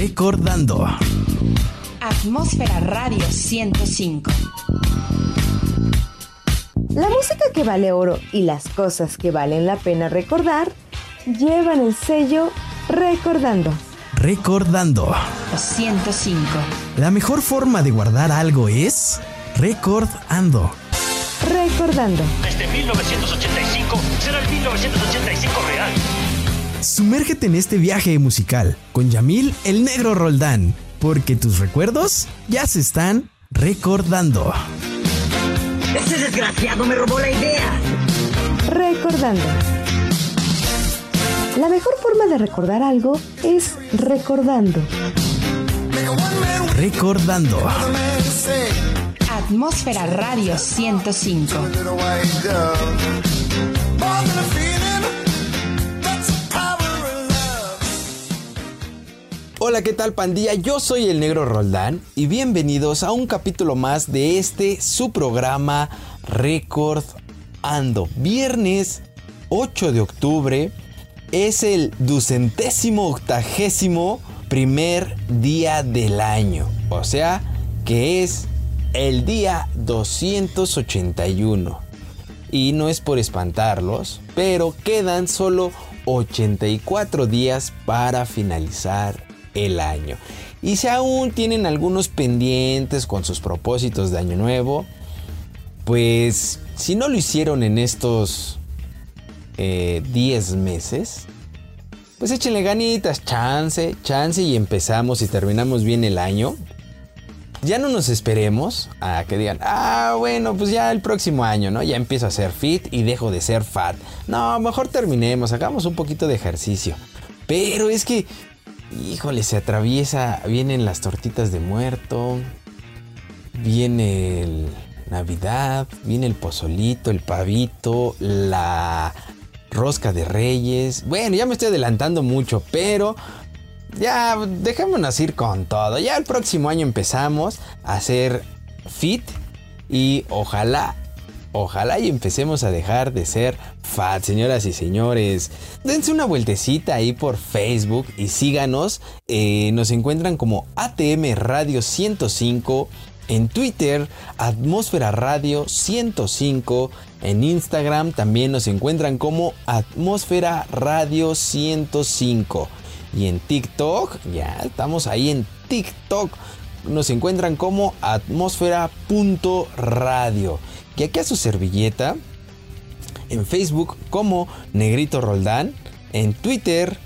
Recordando. Atmósfera Radio 105. La música que vale oro y las cosas que valen la pena recordar llevan el sello Recordando. Recordando. 105. La mejor forma de guardar algo es recordando. Recordando. Desde 1985 será el 1985 real. Sumérgete en este viaje musical con Yamil el Negro Roldán, porque tus recuerdos ya se están recordando. Ese desgraciado me robó la idea. Recordando. La mejor forma de recordar algo es recordando. Recordando. Atmósfera Radio 105. Hola, ¿qué tal pandilla? Yo soy el Negro Roldán y bienvenidos a un capítulo más de este su programa Record Ando. Viernes 8 de octubre es el ducentésimo octagésimo primer día del año. O sea que es el día 281. Y no es por espantarlos, pero quedan solo 84 días para finalizar el año. Y si aún tienen algunos pendientes con sus propósitos de año nuevo, pues si no lo hicieron en estos 10 meses, pues échenle ganitas, chance, chance y empezamos y terminamos bien el año. Ya no nos esperemos a que digan, ah, bueno, pues ya el próximo año, ¿no? Ya empiezo a ser fit y dejo de ser fat. No, mejor terminemos, hagamos un poquito de ejercicio. Pero es que, híjole, se atraviesa, vienen las tortitas de muerto, viene el Navidad, viene el pozolito, el pavito, la rosca de reyes. Bueno, ya me estoy adelantando mucho, pero ya dejémonos ir con todo. Ya el próximo año empezamos a hacer fit y ojalá, ojalá y empecemos a dejar de ser fat, señoras y señores. Dense una vueltecita ahí por Facebook y síganos. Eh, nos encuentran como ATM Radio 105. En Twitter, Atmósfera Radio 105. En Instagram también nos encuentran como Atmósfera Radio 105. Y en TikTok, ya estamos ahí en TikTok. Nos encuentran como atmósfera.radio. Y aquí a su servilleta. En Facebook como Negrito Roldán. En Twitter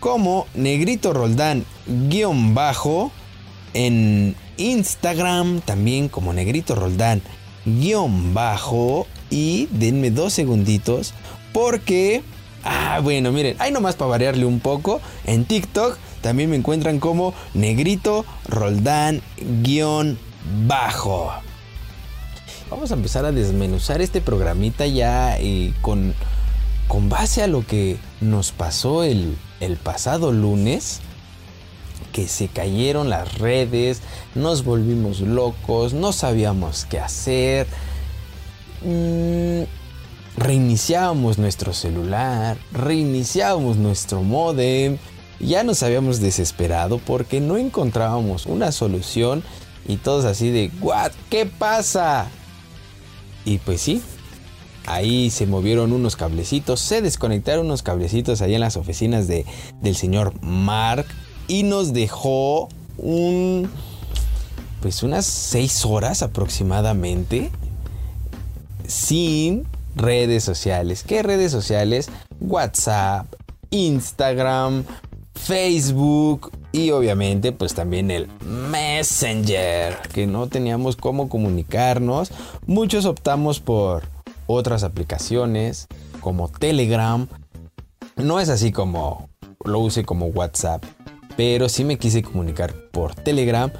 como Negrito Roldán guion bajo. En Instagram también como Negrito Roldán guion bajo. Y denme dos segunditos porque Ah, bueno, miren, hay nomás para variarle un poco. En TikTok también me encuentran como Negrito Roldán guion bajo. Vamos a empezar a desmenuzar este programita ya eh, con, con base a lo que nos pasó el, el pasado lunes. Que se cayeron las redes, nos volvimos locos, no sabíamos qué hacer. Mmm reiniciábamos nuestro celular, reiniciábamos nuestro modem, ya nos habíamos desesperado porque no encontrábamos una solución y todos así de, ¿what? ¿Qué pasa? Y pues sí, ahí se movieron unos cablecitos, se desconectaron unos cablecitos ahí en las oficinas de, del señor Mark y nos dejó un, pues unas 6 horas aproximadamente sin redes sociales. ¿Qué redes sociales? WhatsApp, Instagram, Facebook y obviamente pues también el Messenger, que no teníamos cómo comunicarnos. Muchos optamos por otras aplicaciones como Telegram. No es así como lo use como WhatsApp, pero sí me quise comunicar por Telegram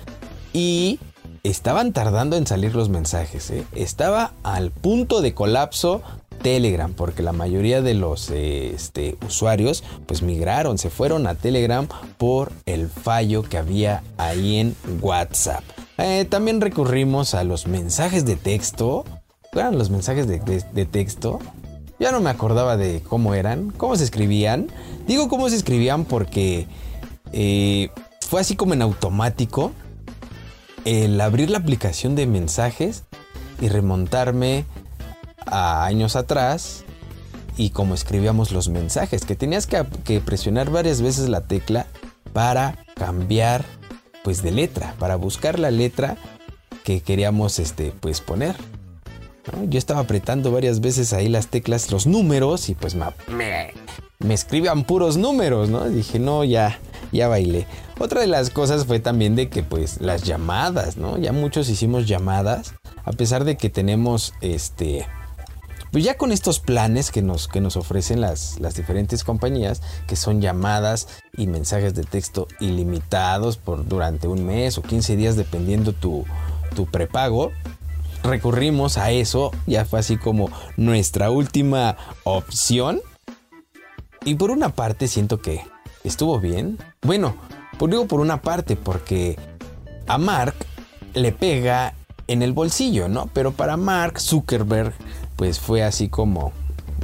y estaban tardando en salir los mensajes. ¿eh? Estaba al punto de colapso Telegram, porque la mayoría de los este, usuarios pues migraron, se fueron a Telegram por el fallo que había ahí en WhatsApp. Eh, también recurrimos a los mensajes de texto. ¿Eran los mensajes de, texto? Ya no me acordaba de cómo eran, cómo se escribían. Digo cómo se escribían porque eh, fue así como en automático el abrir la aplicación de mensajes y remontarme a años atrás y como escribíamos los mensajes, que tenías que, presionar varias veces la tecla para cambiar pues de letra, para buscar la letra que queríamos este pues poner. Yo estaba apretando varias veces ahí las teclas, los números y pues me, me, me escribían puros números, ¿no? dije, no, ya, ya bailé. Otra de las cosas fue también de que pues las llamadas, ¿no? Ya muchos hicimos llamadas, a pesar de que tenemos este pues ya con estos planes que nos, que nos ofrecen las, las diferentes compañías, que son llamadas y mensajes de texto ilimitados por durante un mes o 15 días dependiendo tu, tu prepago, recurrimos a eso, ya fue así como nuestra última opción. Y por una parte siento que estuvo bien. Bueno, digo por una parte porque a Mark le pega en el bolsillo, ¿no? Pero para Mark Zuckerberg pues fue así como,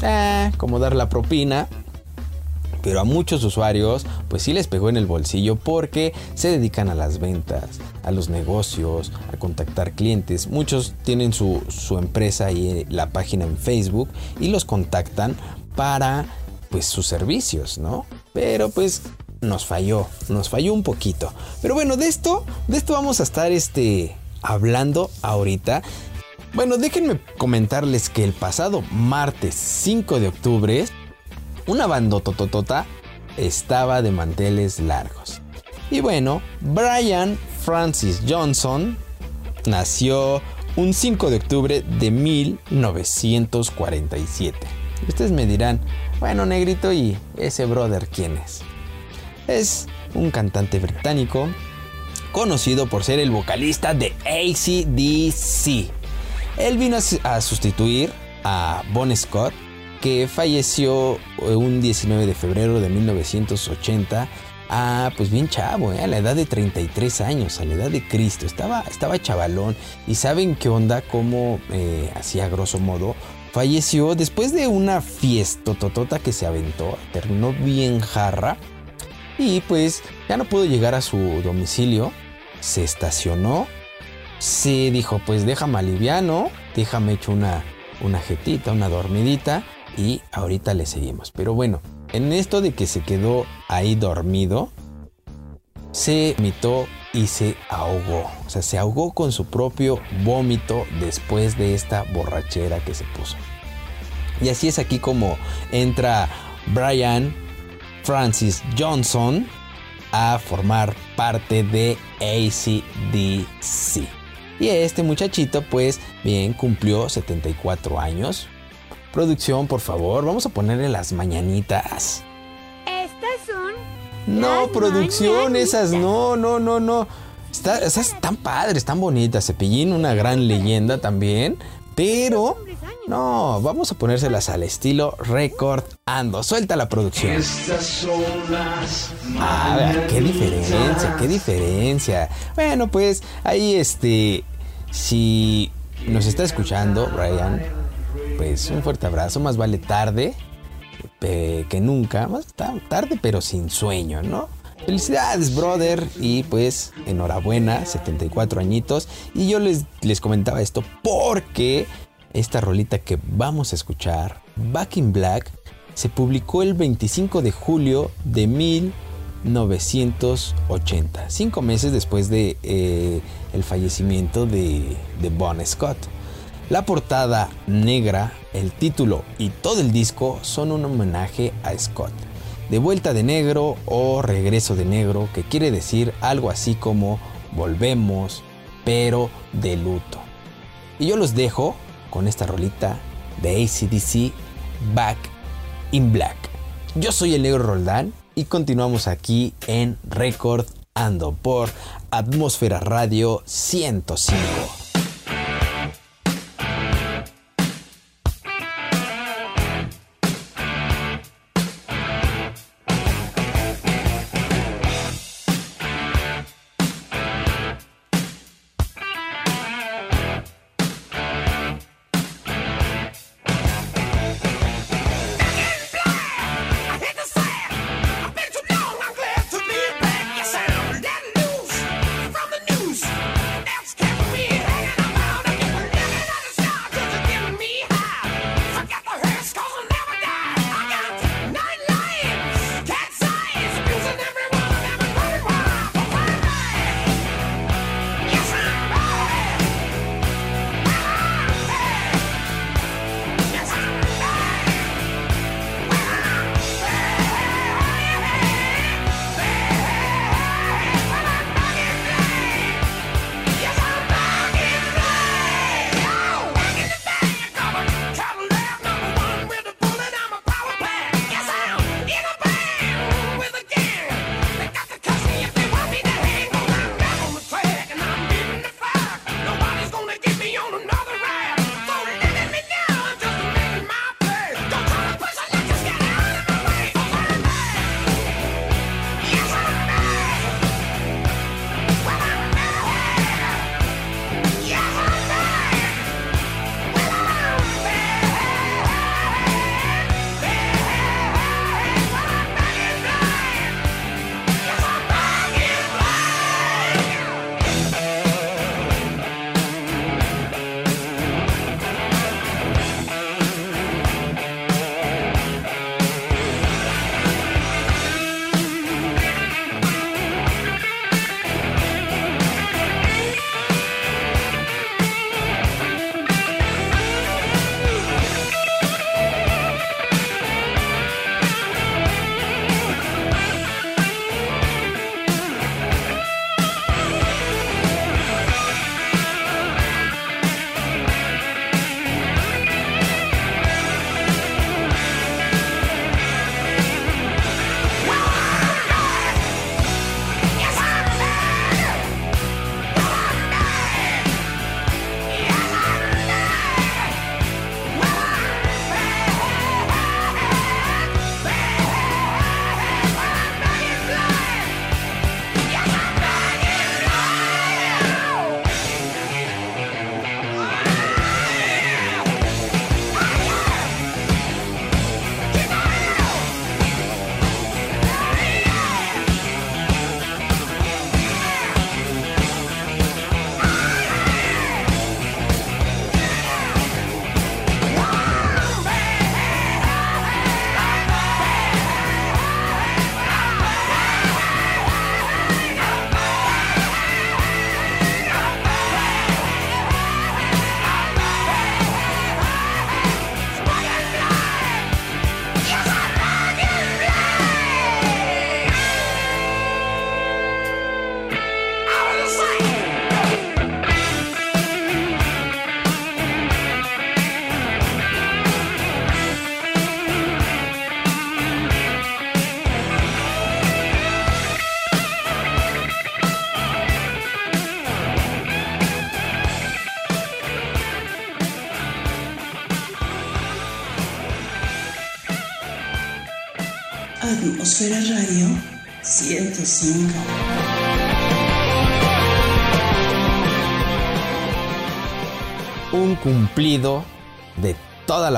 eh, como dar la propina. Pero a muchos usuarios, pues sí les pegó en el bolsillo porque se dedican a las ventas, a los negocios, a contactar clientes. Muchos tienen su, su empresa y la página en Facebook y los contactan para pues sus servicios, ¿no? Pero pues nos falló, nos falló un poquito. Pero bueno, de esto, de esto vamos a estar este hablando ahorita. Bueno, déjenme comentarles que el pasado martes 5 de octubre, una bandotototota estaba de manteles largos. Y bueno, Brian Francis Johnson nació un 5 de octubre de 1947. Ustedes me dirán, bueno, negrito, ¿y ese brother quién es? Es un cantante británico conocido por ser el vocalista de ACDC. Él vino a sustituir a Bon Scott, que falleció un 19 de febrero de 1980. Ah, pues bien chavo, ¿eh? a la edad de 33 años, a la edad de Cristo. Estaba, estaba chavalón. ¿Y saben qué onda? Cómo eh, hacía grosso modo. Falleció después de una fiesta totota que se aventó. Terminó bien jarra. Y pues ya no pudo llegar a su domicilio. Se estacionó se dijo, pues déjame aliviano, déjame hecho una, una jetita, una dormidita y ahorita le seguimos. Pero bueno, en esto de que se quedó ahí dormido, se vomitó y se ahogó. O sea, se ahogó con su propio vómito después de esta borrachera que se puso. Y así es aquí como entra Brian Francis Johnson a formar parte de ACDC. Y este muchachito, pues bien, cumplió 74 años. Producción, por favor, vamos a ponerle las mañanitas. Estas son. No, las producción, esas no, no, no, no. Está, esas están padres, están bonitas. Cepillín, una gran leyenda también. Pero, no, vamos a ponérselas al estilo Record Ando. Suelta la producción. A ver, qué diferencia, qué diferencia. Bueno, pues ahí este, si nos está escuchando, Brian, pues un fuerte abrazo. Más vale tarde que nunca. Más ta- tarde, pero sin sueño, ¿no? Felicidades, brother. Y pues, enhorabuena, 74 añitos. Y yo les, les comentaba esto porque esta rolita que vamos a escuchar, Back in Black, se publicó el 25 de julio de 1980, cinco meses después de eh, el fallecimiento de, de Bon Scott. La portada negra, el título y todo el disco son un homenaje a Scott. De vuelta de negro o regreso de negro, que quiere decir algo así como volvemos, pero de luto. Y yo los dejo con esta rolita de ACDC Back in Black. Yo soy el negro Roldán y continuamos aquí en Record Ando por Atmósfera Radio 105.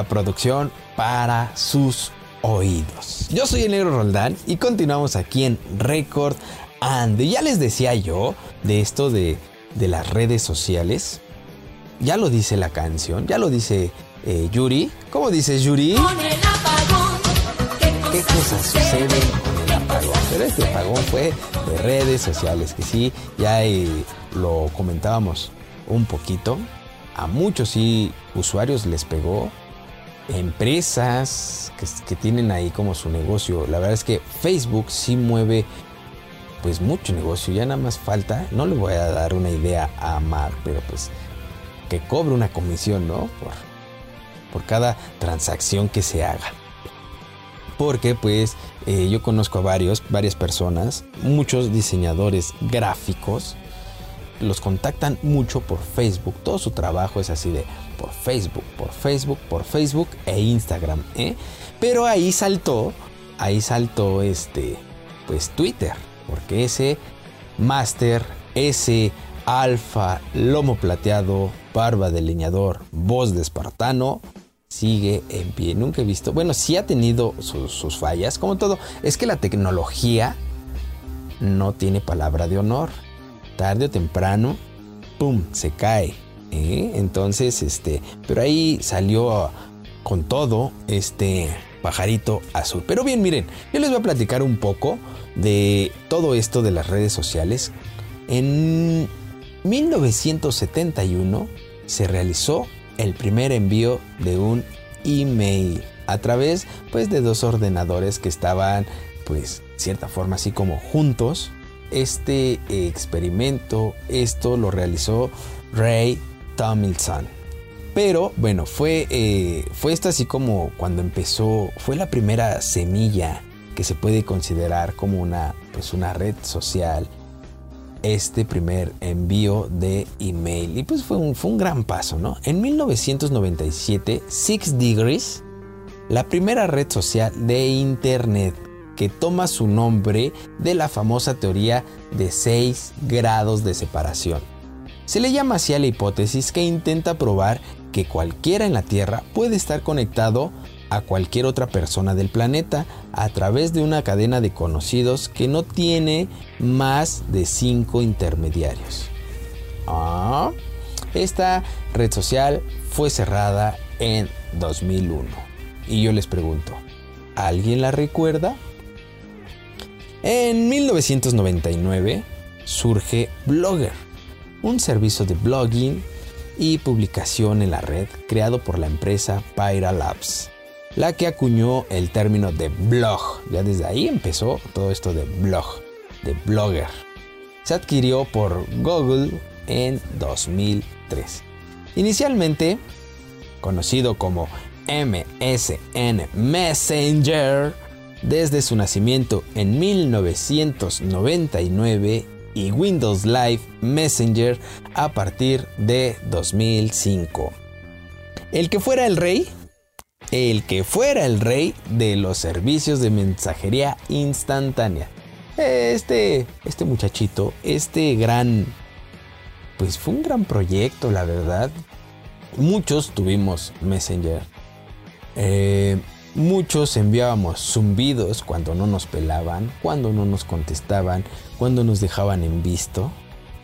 Producción para sus oídos. Yo soy el negro Roldán y continuamos aquí en Record And. Ya les decía yo de esto de, de las redes sociales. Ya lo dice la canción, ya lo dice eh, Yuri. ¿Cómo dices Yuri? ¿Qué cosas suceden con el apagón? Pero este apagón fue de redes sociales, que sí, ya eh, lo comentábamos un poquito. A muchos sí usuarios les pegó. Empresas que, tienen ahí como su negocio. La verdad es que Facebook sí mueve pues mucho negocio. Ya nada más falta, no le voy a dar una idea a Mar, pero pues que cobre una comisión, ¿no? Por, por cada transacción que se haga. Porque pues eh, yo conozco a varios, varias personas, muchos diseñadores gráficos, los contactan mucho por Facebook. Todo su trabajo es así de por Facebook, por Facebook, por Facebook e Instagram. ¿eh? Pero ahí saltó, ahí saltó este, pues Twitter, porque ese máster, ese alfa, lomo plateado, barba de leñador, voz de espartano, sigue en pie. Nunca he visto, bueno, sí ha tenido sus, sus, fallas, como todo. Es que la tecnología no tiene palabra de honor. Tarde o temprano, ¡pum!, se cae. ¿Eh? Entonces, este, pero ahí salió con todo este pajarito azul. Pero bien, miren, yo les voy a platicar un poco de todo esto de las redes sociales. En 1971 se realizó el primer envío de un email a través pues de dos ordenadores que estaban pues cierta forma así como juntos. Este experimento, esto lo realizó Ray Tomlinson. Pero bueno, fue, eh, fue esto así como cuando empezó, fue la primera semilla que se puede considerar como una, pues una red social este primer envío de email. Y pues fue un, fue un gran paso, ¿no? En 1997, Six Degrees, la primera red social de Internet que toma su nombre de la famosa teoría de 6 grados de separación. Se le llama así a la hipótesis que intenta probar que cualquiera en la Tierra puede estar conectado a cualquier otra persona del planeta a través de una cadena de conocidos que no tiene más de 5 intermediarios. Ah, esta red social fue cerrada en 2001. Y yo les pregunto, ¿alguien la recuerda? En 1999 surge Blogger, un servicio de blogging y publicación en la red creado por la empresa Pyra Labs la que acuñó el término de blog. Ya desde ahí empezó todo esto de blog, de blogger. Se adquirió por Google en 2003. Inicialmente conocido como MSN Messenger, desde su nacimiento en 1999 y Windows Live Messenger a partir de 2005. El que fuera el rey el que fuera el rey de los servicios de mensajería instantánea. Este, este muchachito, este gran, pues fue un gran proyecto, la verdad. Muchos tuvimos Messenger. Eh, muchos enviábamos zumbidos cuando no nos pelaban, cuando no nos contestaban, cuando nos dejaban en visto.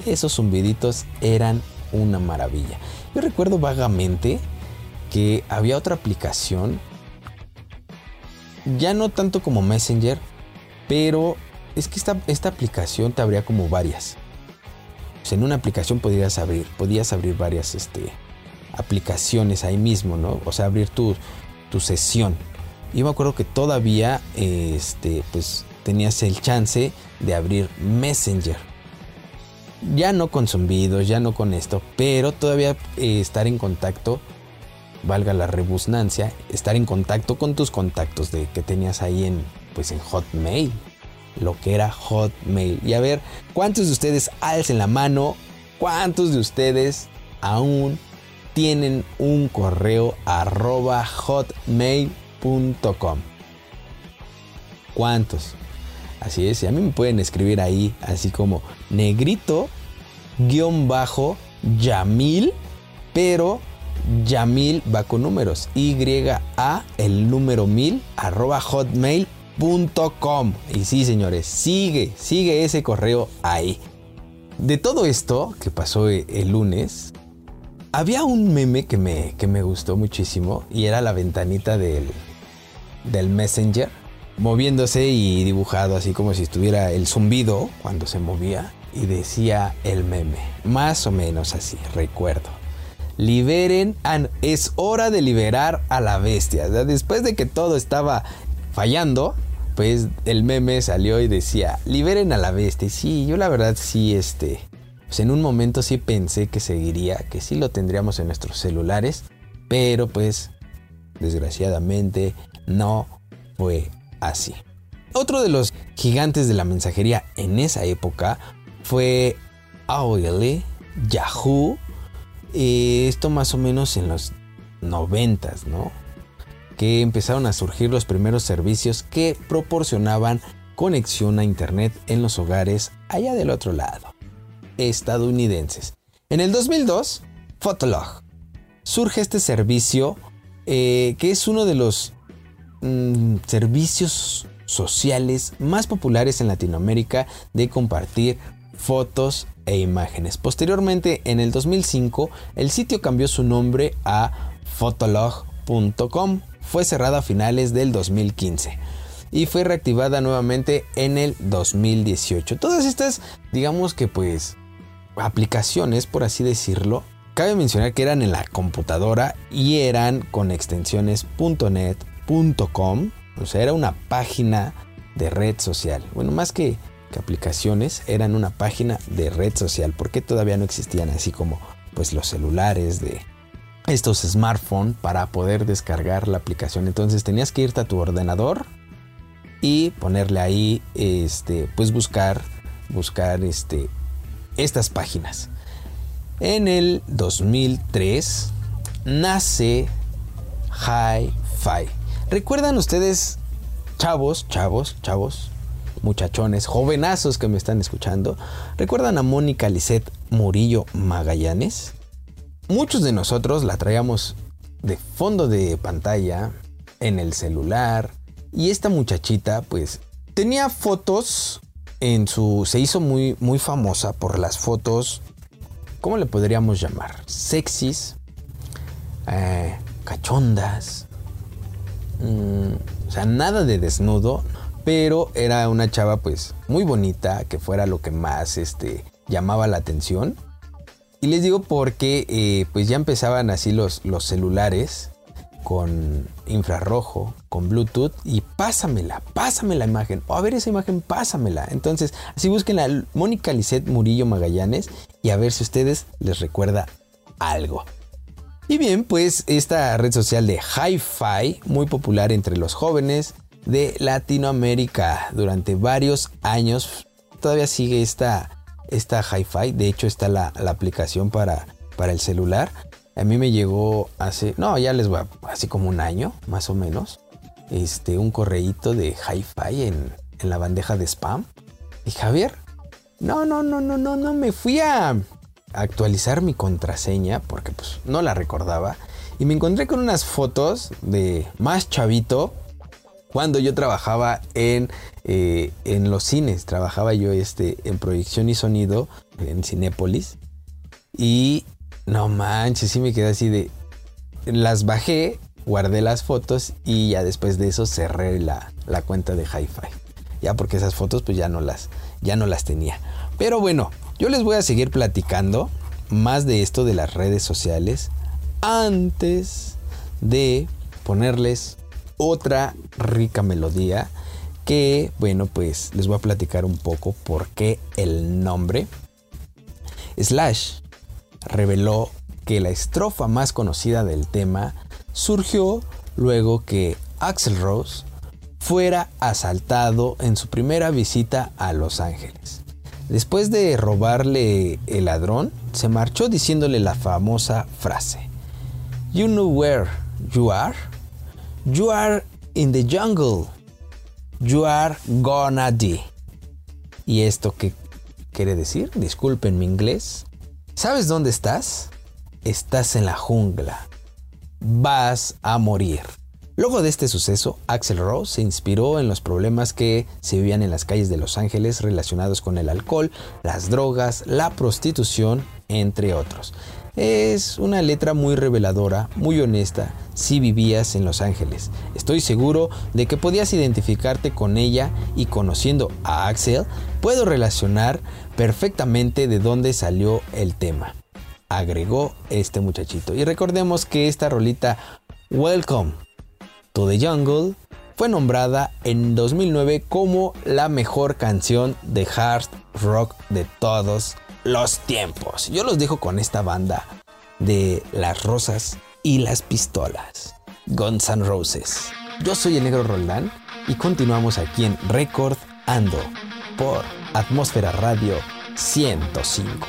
Esos zumbiditos eran una maravilla. Yo recuerdo vagamente que había otra aplicación, ya no tanto como Messenger, pero es que esta, esta aplicación te abría como varias. en una aplicación podías abrir, podías abrir varias este, aplicaciones ahí mismo, ¿no? O sea, abrir tu, tu sesión. Y me acuerdo que todavía este, pues, tenías el chance de abrir Messenger. Ya no con zumbidos, ya no con esto, pero todavía eh, estar en contacto valga la rebusnancia, estar en contacto con tus contactos de que tenías ahí en pues en Hotmail, lo que era Hotmail. Y a ver, ¿cuántos de ustedes alcen la mano? ¿Cuántos de ustedes aún tienen un correo arroba hotmail.com? ¿Cuántos? Así es, y a mí me pueden escribir ahí, así como negrito guion bajo Yamil, pero Yamil va con números. Y-A, el número 1000, arroba hotmail.com. Y sí, señores, sigue, sigue ese correo ahí. De todo esto que pasó e, el lunes, había un meme que me, que me gustó muchísimo y era la ventanita del, del Messenger moviéndose y dibujado así como si estuviera el zumbido cuando se movía y decía el meme, más o menos así, recuerdo. Liberen, es hora de liberar a la bestia. Después de que todo estaba fallando, pues el meme salió y decía, liberen a la bestia. Y sí, yo la verdad sí, este, pues en un momento sí pensé que seguiría, que sí lo tendríamos en nuestros celulares, pero pues desgraciadamente no fue así. Otro de los gigantes de la mensajería en esa época fue AOL, Yahoo, esto más o menos en los noventas, ¿no? Que empezaron a surgir los primeros servicios que proporcionaban conexión a internet en los hogares allá del otro lado, estadounidenses. En el 2002, Fotolog. Surge este servicio eh, que es uno de los Mm, servicios sociales más populares en Latinoamérica de compartir fotos e imágenes. Posteriormente, en el 2005, el sitio cambió su nombre a fotolog.com. Fue cerrada a finales del 2015 y fue reactivada nuevamente en el 2018. Todas estas, digamos que pues, aplicaciones, por así decirlo, cabe mencionar que eran en la computadora y eran con extensiones .net, o sea, era una página de red social. Bueno, más que, que, aplicaciones, eran una página de red social, porque todavía no existían así como pues los celulares de estos smartphones para poder descargar la aplicación. Entonces tenías que irte a tu ordenador y ponerle ahí, este, pues buscar, buscar este, estas páginas. En el 2003 nace Hi-Fi. ¿Recuerdan ustedes, chavos, chavos, chavos, muchachones, jovenazos que me están escuchando? ¿Recuerdan a Mónica Lisette Murillo Magallanes? Muchos de nosotros la traíamos de fondo de pantalla, en el celular, y esta muchachita pues tenía fotos en su... se hizo muy, muy famosa por las fotos, ¿cómo le podríamos llamar? Sexys, eh, cachondas, Mm, o sea, nada de desnudo, pero era una chava pues muy bonita, que fuera lo que más este, llamaba la atención. Y les digo porque eh, pues ya empezaban así los, los celulares con infrarrojo, con Bluetooth y pásamela, pásame la imagen. O a ver esa imagen, pásamela. Entonces, así busquen a Mónica Lisette Murillo Magallanes y a ver si ustedes les recuerda algo. Y bien, pues esta red social de Hi-Fi, muy popular entre los jóvenes de Latinoamérica durante varios años, todavía sigue esta, esta Hi-Fi. De hecho, está la, aplicación para, para el celular. A mí me llegó hace, no, ya les voy a, así como un año, más o menos, este, un correíto de Hi-Fi en, en la bandeja de spam. Y Javier, no, no, no, no, no, no, me fui a, actualizar mi contraseña porque pues no la recordaba y me encontré con unas fotos de más chavito cuando yo trabajaba en, eh, en los cines, trabajaba yo este, en proyección y sonido en Cinépolis y no manches, sí me quedé así de... Las bajé, guardé las fotos y ya después de eso cerré la, la cuenta de Hi-Fi. Ya porque esas fotos pues ya no las, ya no las tenía. Pero bueno, yo les voy a seguir platicando más de esto de las redes sociales antes de ponerles otra rica melodía que, bueno, pues les voy a platicar un poco por qué el nombre. Slash reveló que la estrofa más conocida del tema surgió luego que Axel Rose fuera asaltado en su primera visita a Los Ángeles. Después de robarle el ladrón, se marchó diciéndole la famosa frase: You know where you are? You are in the jungle. You are gonna die. ¿Y esto qué quiere decir? Disculpen mi inglés. ¿Sabes dónde estás? Estás en la jungla. Vas a morir. Luego de este suceso, Axel Rose se inspiró en los problemas que se vivían en las calles de Los Ángeles relacionados con el alcohol, las drogas, la prostitución, entre otros. Es una letra muy reveladora, muy honesta, si vivías en Los Ángeles. Estoy seguro de que podías identificarte con ella y conociendo a Axel, puedo relacionar perfectamente de dónde salió el tema. Agregó este muchachito. Y recordemos que esta rolita Welcome to the Jungle fue nombrada en 2009 como la mejor canción de hard rock de todos los tiempos. Yo los dejo con esta banda de las rosas y las pistolas. Guns N' Roses. Yo soy el negro Roldán y continuamos aquí en Record Ando por Atmósfera Radio 105.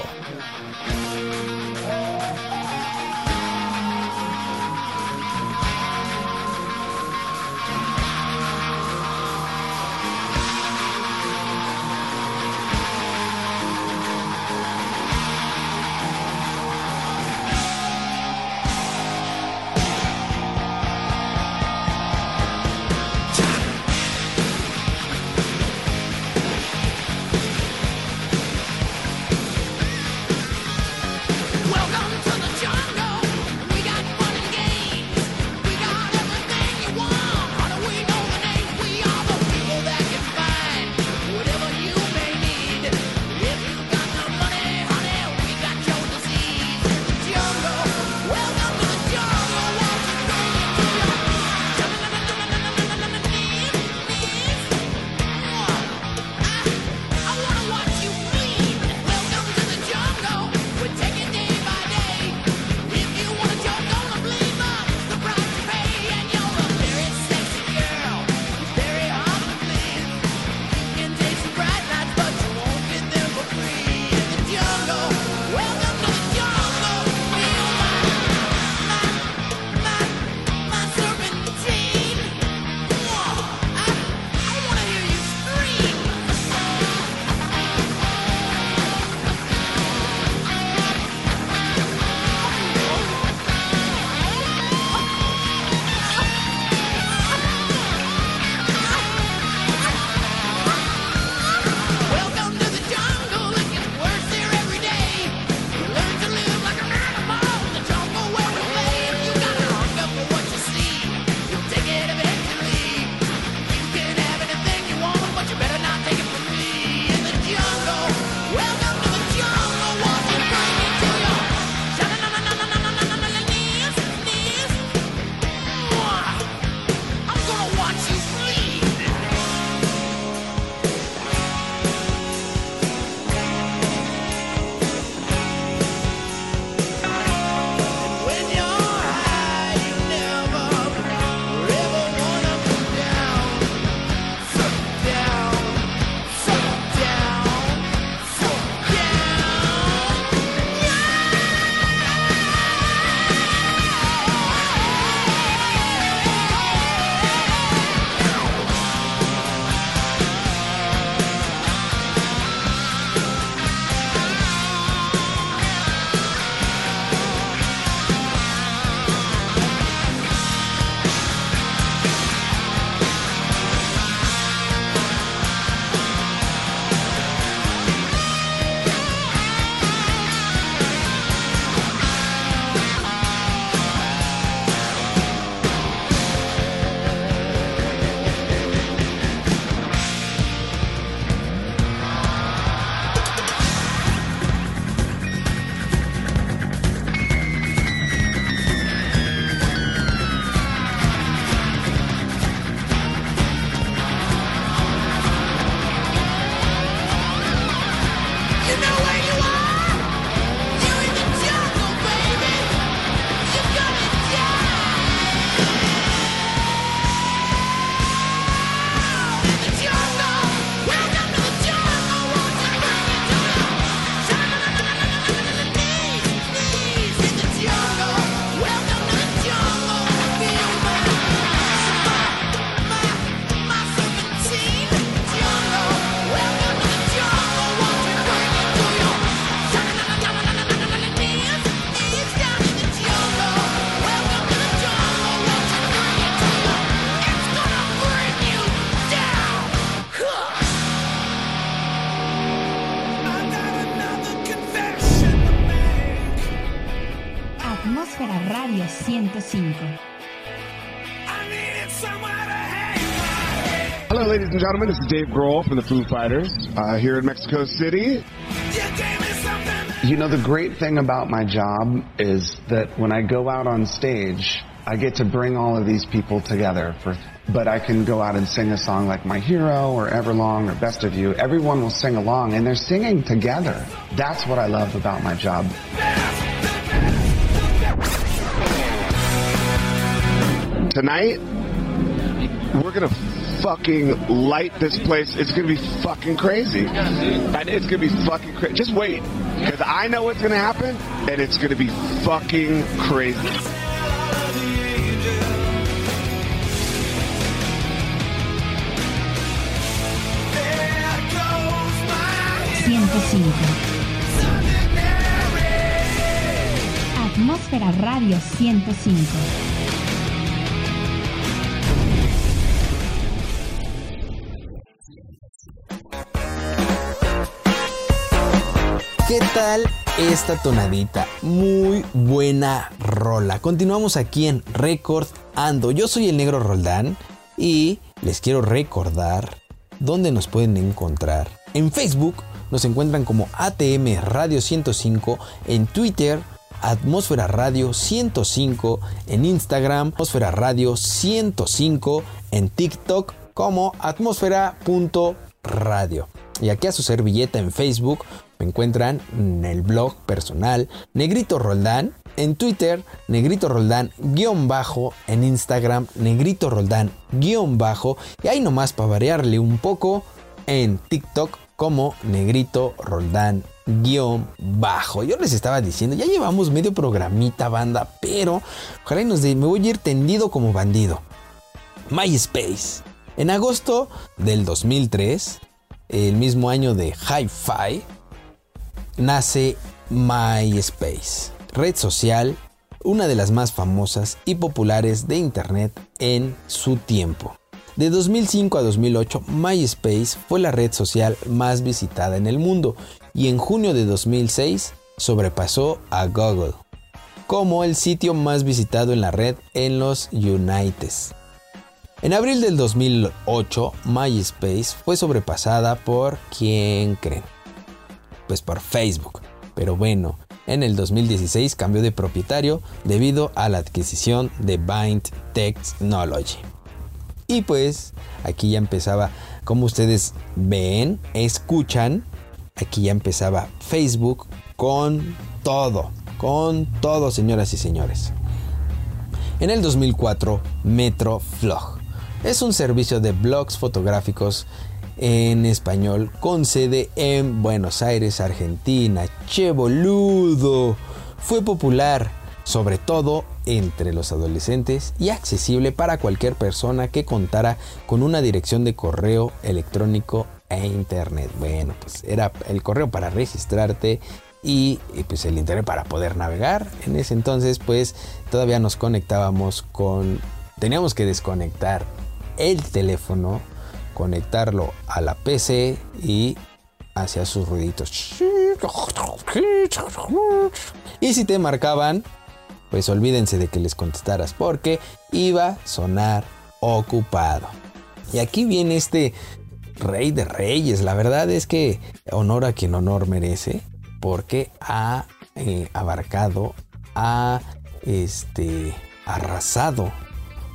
Gentlemen. This is Dave Grohl from the Foo Fighters uh, here in Mexico City. You know, the great thing about my job is that when I go out on stage, I get to bring all of these people together for but I can go out and sing a song like My Hero or Everlong or Best of You. Everyone will sing along and they're singing together. That's what I love about my job. Tonight, we're gonna fucking light this place. It's gonna be fucking crazy. And it's gonna be fucking crazy. Just wait. Because I know what's gonna happen, and it's gonna be fucking crazy. Atmósfera Radio 105. ¿Qué tal esta tonadita? Muy buena rola. Continuamos aquí en Record Ando. Yo soy el negro Roldán y les quiero recordar dónde nos pueden encontrar. En Facebook nos encuentran como ATM Radio 105, en Twitter Atmósfera Radio 105, en Instagram Atmósfera Radio 105, en TikTok como atmósfera.radio. Y aquí a su servilleta en Facebook me encuentran en el blog personal Negrito Roldán, en Twitter Negrito Roldán guion bajo, en Instagram Negrito Roldán guion bajo y ahí nomás para variarle un poco en TikTok como Negrito Roldán guion bajo. Yo les estaba diciendo, ya llevamos medio programita banda, pero ojalá nos de, me voy a ir tendido como bandido. MySpace. En agosto del 2003, el mismo año de Hi-Fi, nace MySpace, red social, una de las más famosas y populares de Internet en su tiempo. De 2005 a 2008, MySpace fue la red social más visitada en el mundo y en junio de 2006 sobrepasó a Google como el sitio más visitado en la red en los United. En abril del 2008, MySpace fue sobrepasada por ¿quién creen? Pues por Facebook. Pero bueno, en el 2016 cambió de propietario debido a la adquisición de Bind Technology. Y pues aquí ya empezaba, como ustedes ven, escuchan, aquí ya empezaba Facebook con todo, con todo, señoras y señores. En el 2004, Metroflog es un servicio de blogs fotográficos en español con sede en Buenos Aires, Argentina. ¡Che boludo! Fue popular, sobre todo entre los adolescentes y accesible para cualquier persona que contara con una dirección de correo electrónico e internet. Bueno, pues era el correo para registrarte y, pues el internet para poder navegar. En ese entonces pues todavía nos conectábamos con... Teníamos que desconectar el teléfono, conectarlo a la PC y hacía sus ruiditos. Y si te marcaban, pues olvídense de que les contestaras porque iba a sonar ocupado. Y aquí viene este rey de reyes. La verdad es que honor a quien honor merece porque ha eh, abarcado, ha este, arrasado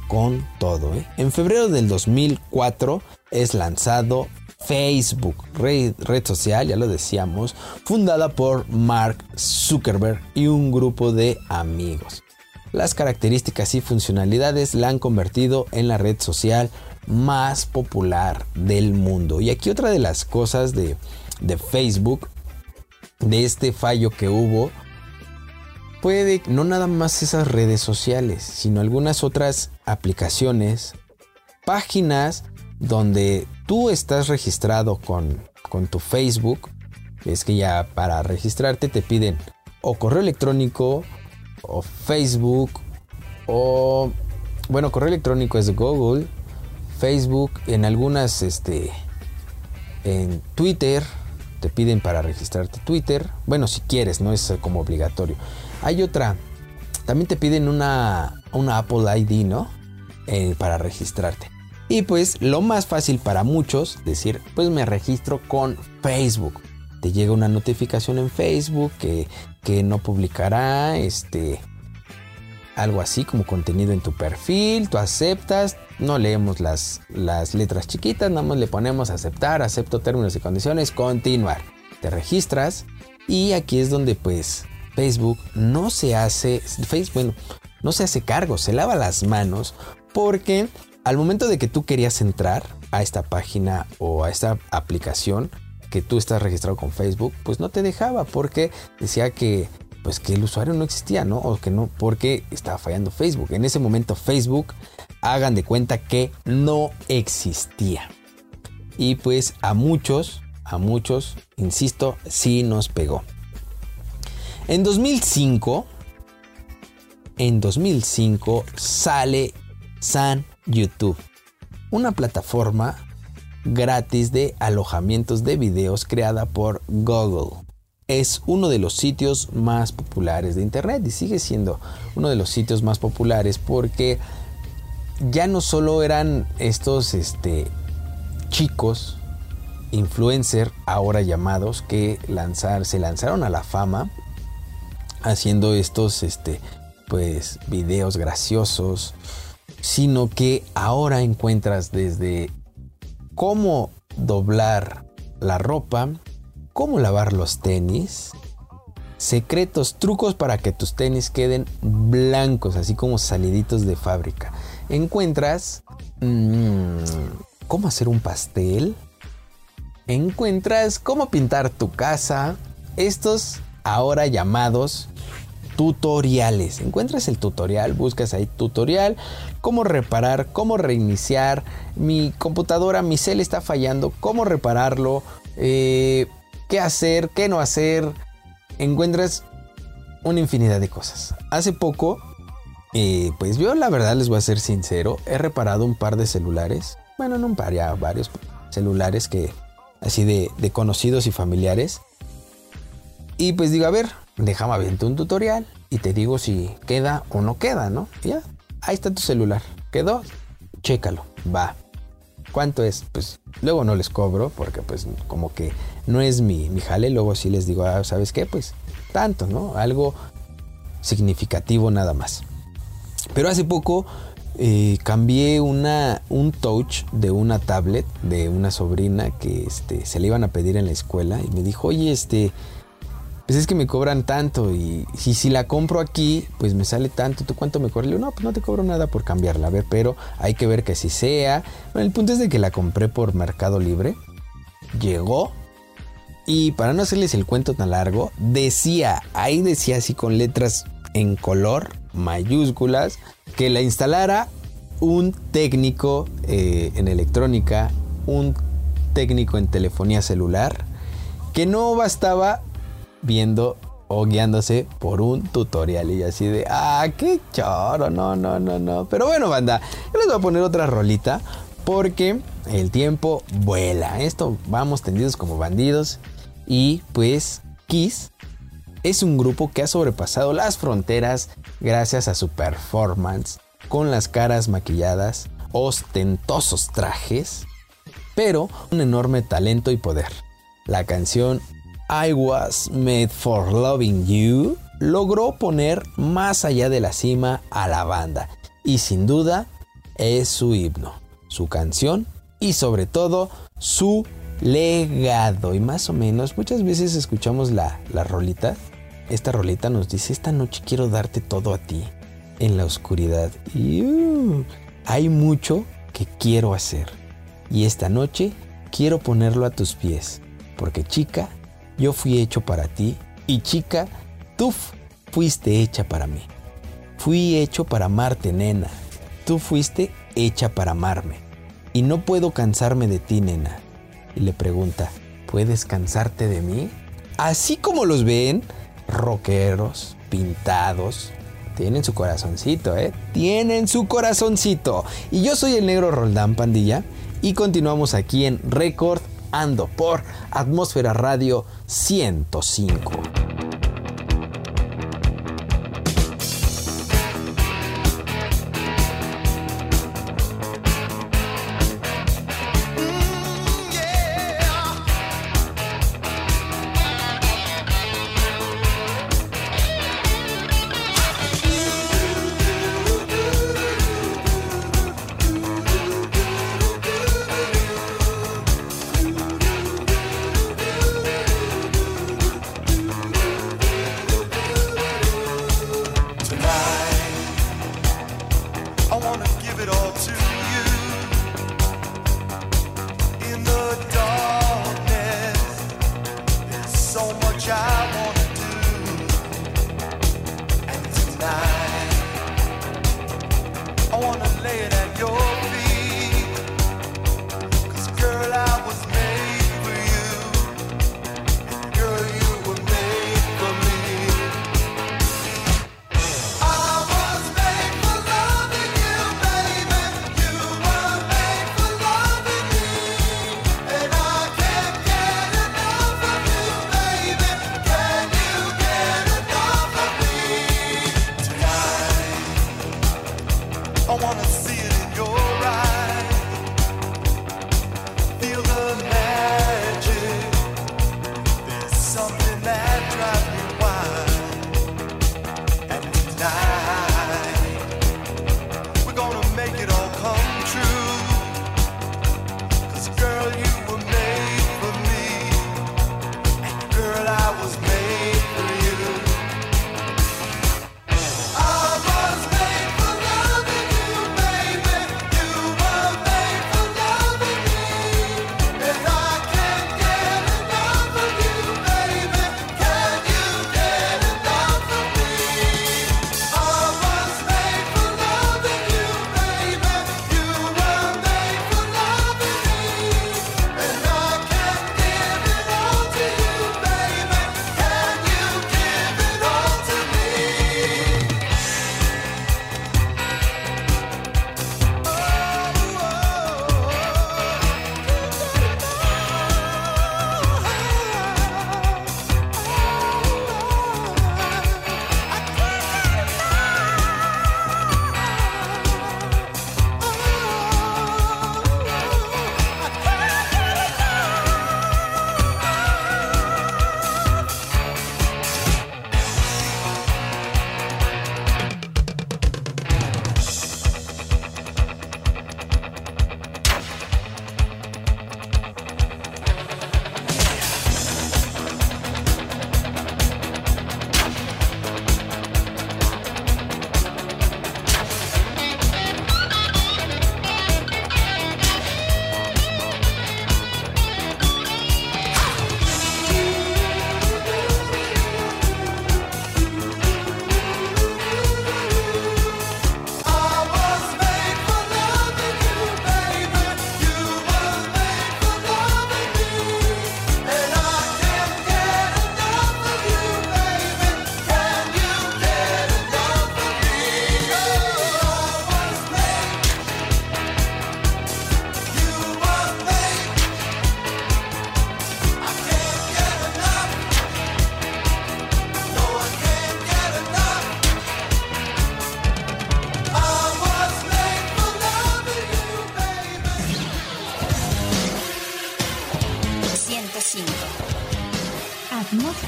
con todo. ¿eh? En febrero del 2004 es lanzado Facebook, red, social, ya lo decíamos, fundada por Mark Zuckerberg y un grupo de amigos. Las características y funcionalidades la han convertido en la red social más popular del mundo. Y aquí otra de las cosas de, de Facebook, de este fallo que hubo, puede no nada más esas redes sociales, sino algunas otras aplicaciones, páginas donde tú estás registrado con, con tu Facebook. Es que ya para registrarte te piden o correo electrónico o Facebook o bueno, correo electrónico es Google, Facebook, en algunas este en Twitter te piden para registrarte Twitter. Bueno, si quieres, no es como obligatorio. Hay otra también te piden una, una Apple ID, ¿no? Eh, para registrarte. Y pues lo más fácil para muchos, decir, pues me registro con Facebook. Te llega una notificación en Facebook que, que no publicará este, algo así como contenido en tu perfil, tú aceptas, no leemos las, las letras chiquitas, nada más le ponemos aceptar, acepto términos y condiciones, continuar. Te registras y aquí es donde pues Facebook no se hace, Facebook, bueno, no se hace cargo, se lava las manos porque al momento de que tú querías entrar a esta página o a esta aplicación que tú estás registrado con Facebook, pues no te dejaba porque decía que pues que el usuario no existía, ¿no? O que no, porque estaba fallando Facebook. En ese momento Facebook, hagan de cuenta que no existía. Y pues a muchos, a muchos, insisto, sí nos pegó. En 2005, en 2005 sale San YouTube, una plataforma gratis de alojamientos de videos creada por Google. Es uno de los sitios más populares de Internet y sigue siendo uno de los sitios más populares porque ya no solo eran estos este, chicos influencer ahora llamados que lanzar, se lanzaron a la fama haciendo estos este, pues videos graciosos sino que ahora encuentras desde cómo doblar la ropa, cómo lavar los tenis, secretos, trucos para que tus tenis queden blancos, así como saliditos de fábrica. Encuentras mmm, cómo hacer un pastel, encuentras cómo pintar tu casa, estos ahora llamados tutoriales. Encuentras el tutorial, buscas ahí tutorial, cómo reparar, cómo reiniciar. Mi computadora, mi cel está fallando, cómo repararlo, eh, qué hacer, qué no hacer. Encuentras una infinidad de cosas. Hace poco, eh, pues yo la verdad les voy a ser sincero, he reparado un par de celulares. Bueno, no un par, ya varios celulares que así de, de conocidos y familiares. Y pues digo, a ver, déjame aventar un tutorial y te digo si queda o no queda, ¿no? Ya, ahí está tu celular. ¿Quedó? Chécalo, va. ¿Cuánto es? Pues luego no les cobro porque pues como que no es mi, mi jale. Luego sí les digo, ah, ¿sabes qué? Pues tanto, ¿no? Algo significativo nada más. Pero hace poco eh, cambié una, un touch de una tablet de una sobrina que este, se le iban a pedir en la escuela y me dijo, oye, este pues es que me cobran tanto y si, si la compro aquí, pues me sale tanto, ¿tú cuánto me cobras? No, pues no te cobro nada por cambiarla, a ver, pero hay que ver que así sea. Bueno, el punto es de que la compré por Mercado Libre, llegó y para no hacerles el cuento tan largo, decía, ahí decía así con letras en color, mayúsculas, que la instalara un técnico eh, en electrónica, un técnico en telefonía celular, que no bastaba viendo o guiándose por un tutorial y así de, ah, qué choro, no, no, no, no. Pero bueno, banda, yo les voy a poner otra rolita porque el tiempo vuela. Esto vamos tendidos como bandidos y pues Kiss es un grupo que ha sobrepasado las fronteras gracias a su performance con las caras maquilladas, ostentosos trajes, pero un enorme talento y poder. La canción I Was Made for Loving You logró poner más allá de la cima a la banda y sin duda es su himno, su canción y sobre todo su legado. Y más o menos muchas veces escuchamos la, la rolita. Esta rolita nos dice, esta noche quiero darte todo a ti en la oscuridad. Y uh, hay mucho que quiero hacer. Y esta noche quiero ponerlo a tus pies. Porque chica, yo fui hecho para ti y chica, tú fuiste hecha para mí. Fui hecho para amarte, nena. Tú fuiste hecha para amarme. Y no puedo cansarme de ti, nena. Y le pregunta, ¿puedes cansarte de mí? Así como los ven, rockeros, pintados, tienen su corazoncito, ¿eh? Tienen su corazoncito. Y yo soy el negro Roldán Pandilla y continuamos aquí en Record Ando por Atmósfera Radio 105.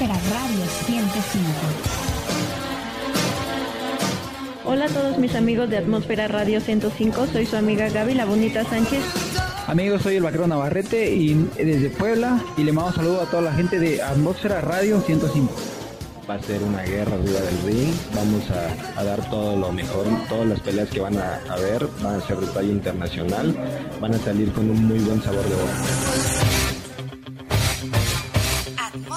Atmósfera Radio 105. Hola a todos mis amigos de Atmósfera Radio 105, soy su amiga Gaby La Bonita Sánchez. Amigos, soy el vaquero Navarrete y desde Puebla y le mando un saludo a toda la gente de Atmósfera Radio 105. Va a ser una guerra arriba del ring, vamos a, a dar todo lo mejor, todas las peleas que van a haber van a ser de talla internacional, van a salir con un muy buen sabor de boca.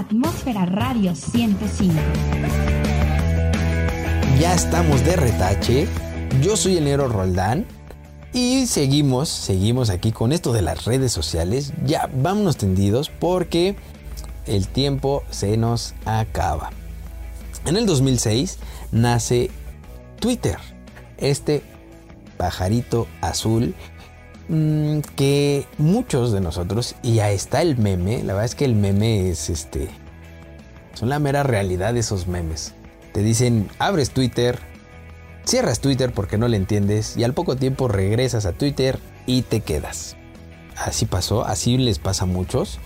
Atmósfera Radio 105. Ya estamos de retache. Yo soy el Nero Roldán. Y seguimos, seguimos aquí con esto de las redes sociales. Ya vámonos tendidos porque el tiempo se nos acaba. En el 2006 nace Twitter. Este pajarito azul mm, que muchos de nosotros, y ya está el meme, la verdad es que el meme es este... Son la mera realidad de esos memes. Te dicen, abres Twitter, cierras Twitter porque no le entiendes y al poco tiempo regresas a Twitter y te quedas. Así pasó, así les pasa a muchos.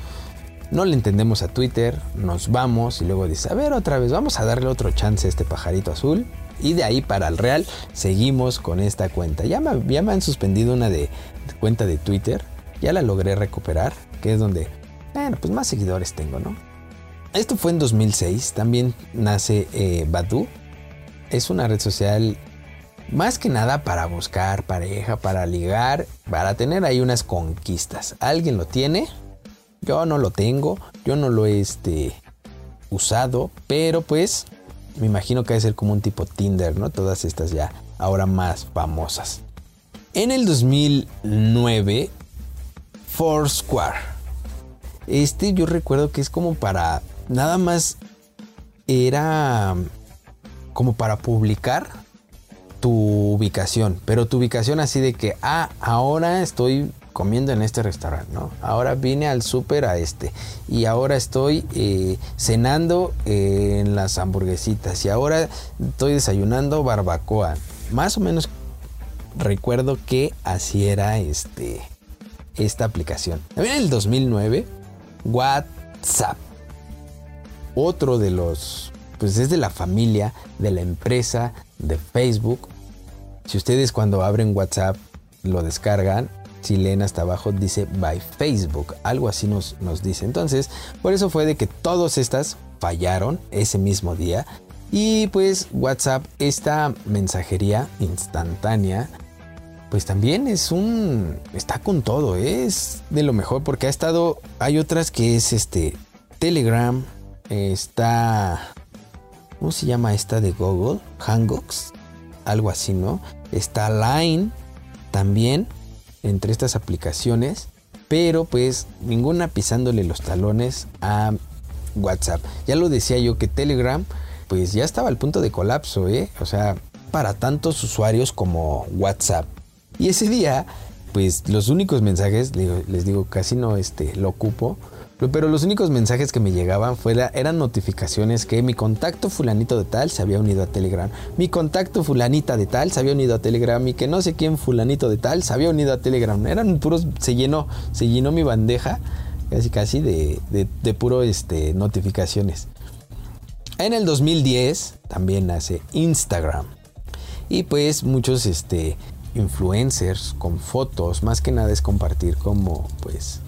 No le entendemos a Twitter, nos vamos y luego dice, a ver otra vez, vamos a darle otro chance a este pajarito azul. Y de ahí para el Real seguimos con esta cuenta. Ya me, ya me han suspendido una de, cuenta de Twitter, ya la logré recuperar, que es donde, bueno, pues más seguidores tengo, ¿no? Esto fue en 2006, también nace eh, Badu. Es una red social más que nada para buscar pareja, para ligar, para tener ahí unas conquistas. ¿Alguien lo tiene? Yo no lo tengo, yo no lo he este, usado, pero pues me imagino que debe ser como un tipo Tinder, ¿no? Todas estas ya ahora más famosas. En el 2009, Foursquare. Este yo recuerdo que es como para nada más era como para publicar tu ubicación, pero tu ubicación así de que, ah, ahora estoy comiendo en este restaurante, ¿no? Ahora vine al súper a este y ahora estoy eh, cenando eh, en las hamburguesitas y ahora estoy desayunando barbacoa. Más o menos recuerdo que así era este, esta aplicación. También en el 2009, WhatsApp otro de los, pues es de la familia, de la empresa, de Facebook. Si ustedes cuando abren WhatsApp lo descargan, leen hasta abajo dice by Facebook, algo así nos, nos dice. Entonces, por eso fue de que todas estas fallaron ese mismo día. Y pues WhatsApp, esta mensajería instantánea, pues también es un... está con todo, es de lo mejor porque ha estado... Hay otras que es este Telegram, está... ¿Cómo se llama esta de Google? Hangouts. Algo así, ¿no? Está Line también entre estas aplicaciones. Pero pues ninguna pisándole los talones a WhatsApp. Ya lo decía yo que Telegram pues ya estaba al punto de colapso, ¿eh? O sea, para tantos usuarios como WhatsApp. Y ese día, pues los únicos mensajes, les digo, casi no este, lo ocupo. Pero los únicos mensajes que me llegaban eran notificaciones que mi contacto fulanito de tal se había unido a Telegram. Mi contacto fulanita de tal se había unido a Telegram. Y que no sé quién fulanito de tal se había unido a Telegram. Eran puros, se llenó, se llenó mi bandeja casi casi de, de, de puro este, notificaciones. En el 2010 también nace Instagram. Y pues muchos este, influencers con fotos, más que nada es compartir como pues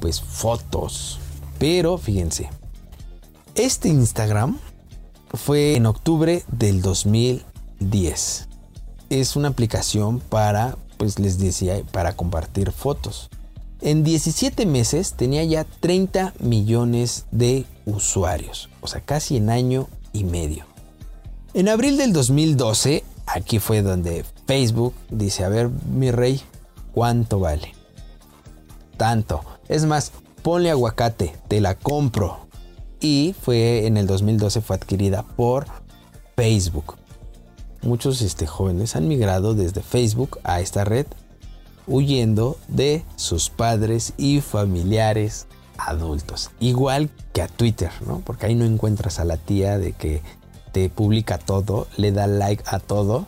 pues fotos. Pero fíjense, este Instagram fue en octubre del 2010. Es una aplicación para, pues les decía, para compartir fotos. En 17 meses tenía ya 30 millones de usuarios, o sea, casi en año y medio. En abril del 2012, aquí fue donde Facebook dice, a ver, mi rey, ¿cuánto vale? Tanto. Es más, ponle aguacate, te la compro. Y fue en el 2012 fue adquirida por Facebook. Muchos este, jóvenes han migrado desde Facebook a esta red huyendo de sus padres y familiares adultos. Igual que a Twitter, ¿no? Porque ahí no encuentras a la tía de que te publica todo, le da like a todo.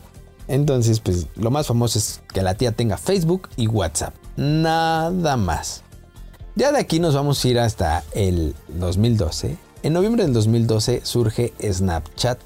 Entonces, pues lo más famoso es que la tía tenga Facebook y WhatsApp. Nada más. Ya de aquí nos vamos a ir hasta el 2012. En noviembre del 2012 surge Snapchat.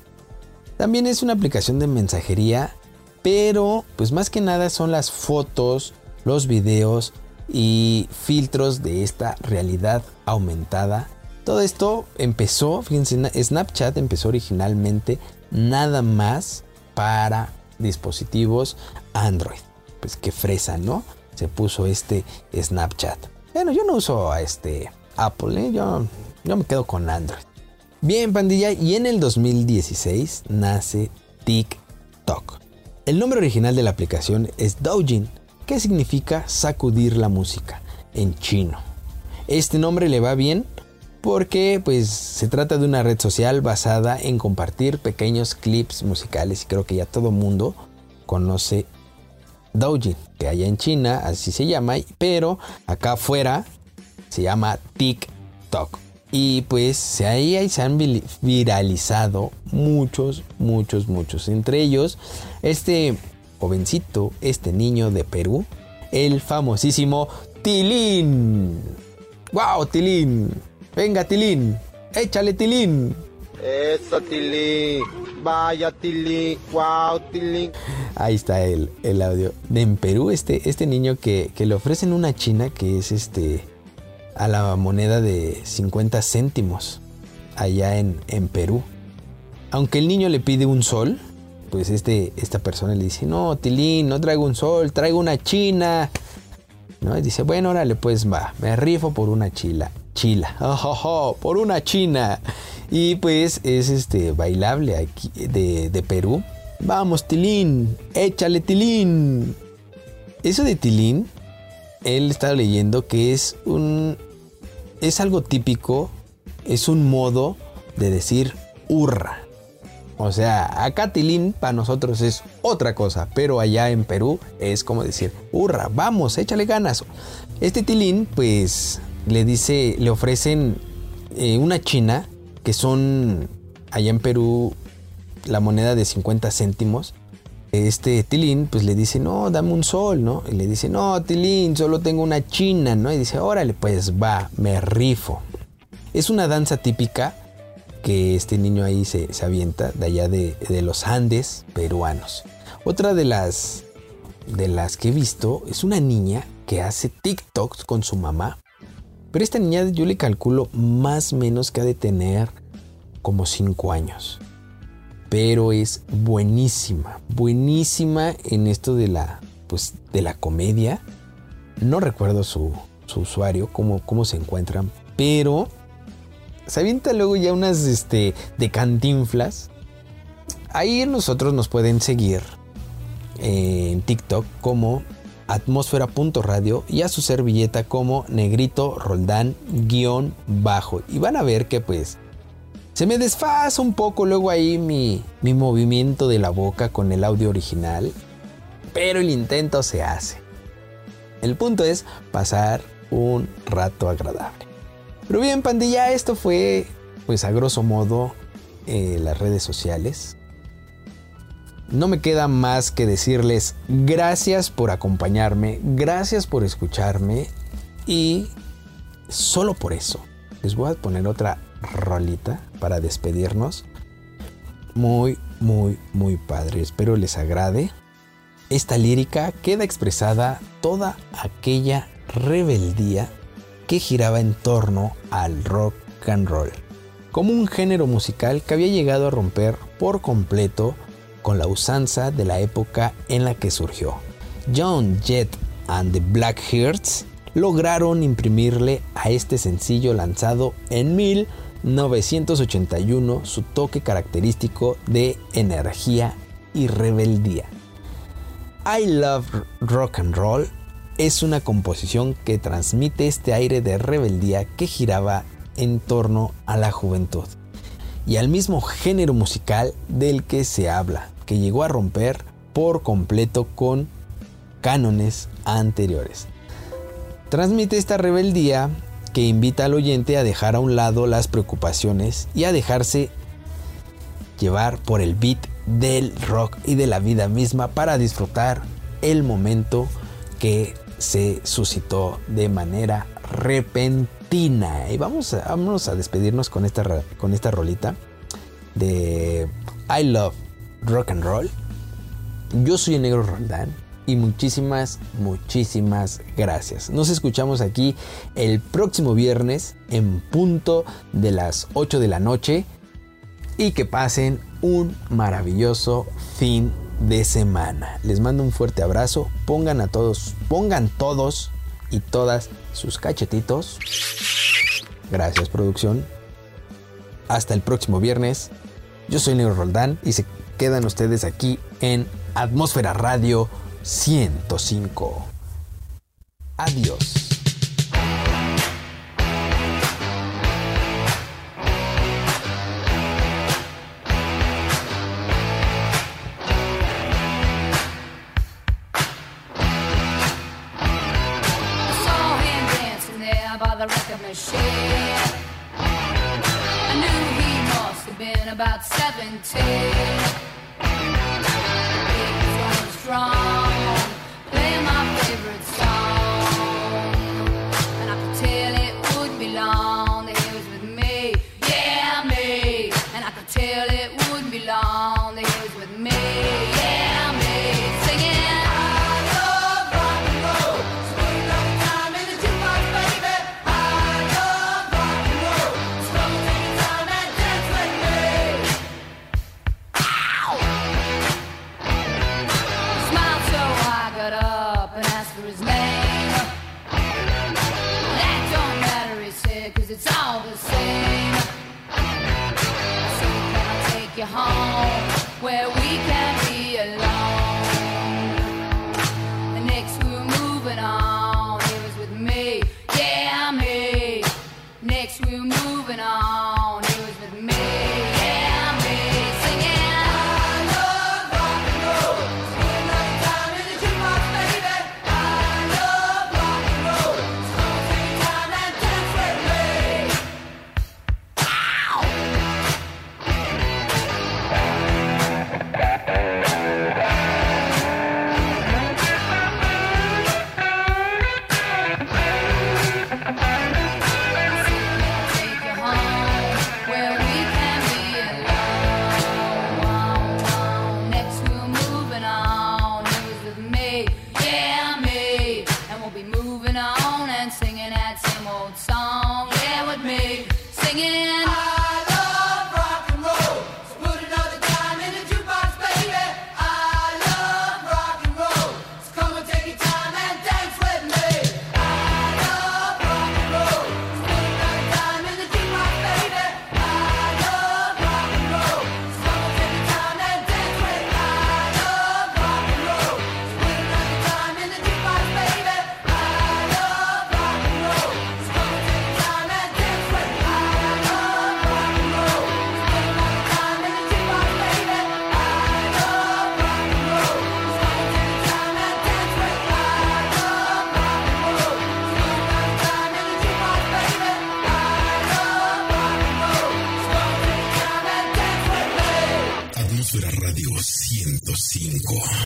También es una aplicación de mensajería, pero pues más que nada son las fotos, los videos y filtros de esta realidad aumentada. Todo esto empezó, fíjense, Snapchat empezó originalmente nada más para dispositivos Android. Pues qué fresa, ¿no? Se puso este Snapchat. Bueno, yo no uso a este Apple, ¿eh? yo, yo me quedo con Android. Bien, pandilla, y en el 2016 nace TikTok. El nombre original de la aplicación es Doujin, que significa sacudir la música en chino. Este nombre le va bien porque pues se trata de una red social basada en compartir pequeños clips musicales y creo que ya todo mundo conoce Doujin, que allá en China así se llama, pero acá afuera se llama TikTok. Y pues ahí se han viralizado muchos, muchos, muchos. Entre ellos, este jovencito, este niño de Perú, el famosísimo Tilín. ¡Wow, Tilín! Venga, Tilín, échale, Tilín. Eso, Tilín. Vaya, Tilín. Wow, Tilín. Ahí está el, el audio. En Perú, este, este niño que, que le ofrecen una china que es este a la moneda de 50 céntimos allá en, en Perú. Aunque el niño le pide un sol, pues este, esta persona le dice, no, Tilín, no traigo un sol, traigo una china. ¿No? Dice, bueno, órale, pues va, me rifo por una chila. Chila, oh, por una china. Y pues es este bailable aquí de, de Perú. Vamos, Tilín, échale, Tilín. Eso de Tilín, él está leyendo que es un. Es algo típico, es un modo de decir hurra. O sea, acá Tilín para nosotros es otra cosa, pero allá en Perú es como decir, hurra, vamos, échale ganas. Este Tilín, pues le dice, le ofrecen eh, una china, que son allá en Perú la moneda de 50 céntimos. Este Tilín, pues le dice, no, dame un sol, ¿no? Y le dice, no, Tilín, solo tengo una china, ¿no? Y dice, órale, pues va, me rifo. Es una danza típica que este niño ahí se, avienta de allá de, de, los Andes peruanos. Otra de las, de las que he visto es una niña que hace TikToks con su mamá. Pero esta niña yo le calculo más o menos que ha de tener como 5 años. Pero es buenísima, buenísima en esto de la, pues, de la comedia. No recuerdo su, su usuario, cómo, cómo se encuentran, pero se avienta luego ya unas este, de cantinflas. Ahí nosotros nos pueden seguir en TikTok como atmósfera.radio y a su servilleta como negrito roldán guion bajo. Y van a ver que pues se me desfasa un poco luego ahí mi, mi movimiento de la boca con el audio original. Pero el intento se hace. El punto es pasar un rato agradable. Pero bien, pandilla, esto fue, pues a grosso modo, eh, las redes sociales. No me queda más que decirles gracias por acompañarme, gracias por escucharme y solo por eso les voy a poner otra rolita para despedirnos. Muy, muy, muy padre. Espero les agrade. Esta lírica queda expresada toda aquella rebeldía que giraba en torno al rock and roll, como un género musical que había llegado a romper por completo con la usanza de la época en la que surgió. John Jett and the Black Hearts lograron imprimirle a este sencillo lanzado en 1981 su toque característico de energía y rebeldía. I Love Rock and Roll es una composición que transmite este aire de rebeldía que giraba en torno a la juventud y al mismo género musical del que se habla, que llegó a romper por completo con cánones anteriores. Transmite esta rebeldía que invita al oyente a dejar a un lado las preocupaciones y a dejarse llevar por el beat del rock y de la vida misma para disfrutar el momento que se suscitó de manera repentina. Y vamos a, a despedirnos con esta, con esta rolita de I Love Rock and Roll. Yo soy Negro Roldán y muchísimas, muchísimas gracias. Nos escuchamos aquí el próximo viernes en punto de las 8 de la noche y que pasen un maravilloso fin de semana. Les mando un fuerte abrazo. Pongan a todos, pongan todos y todas sus cachetitos. Gracias, producción. Hasta el próximo viernes. Yo soy Nero Roldán y se quedan ustedes aquí en Atmósfera Radio 105. Adiós. Love.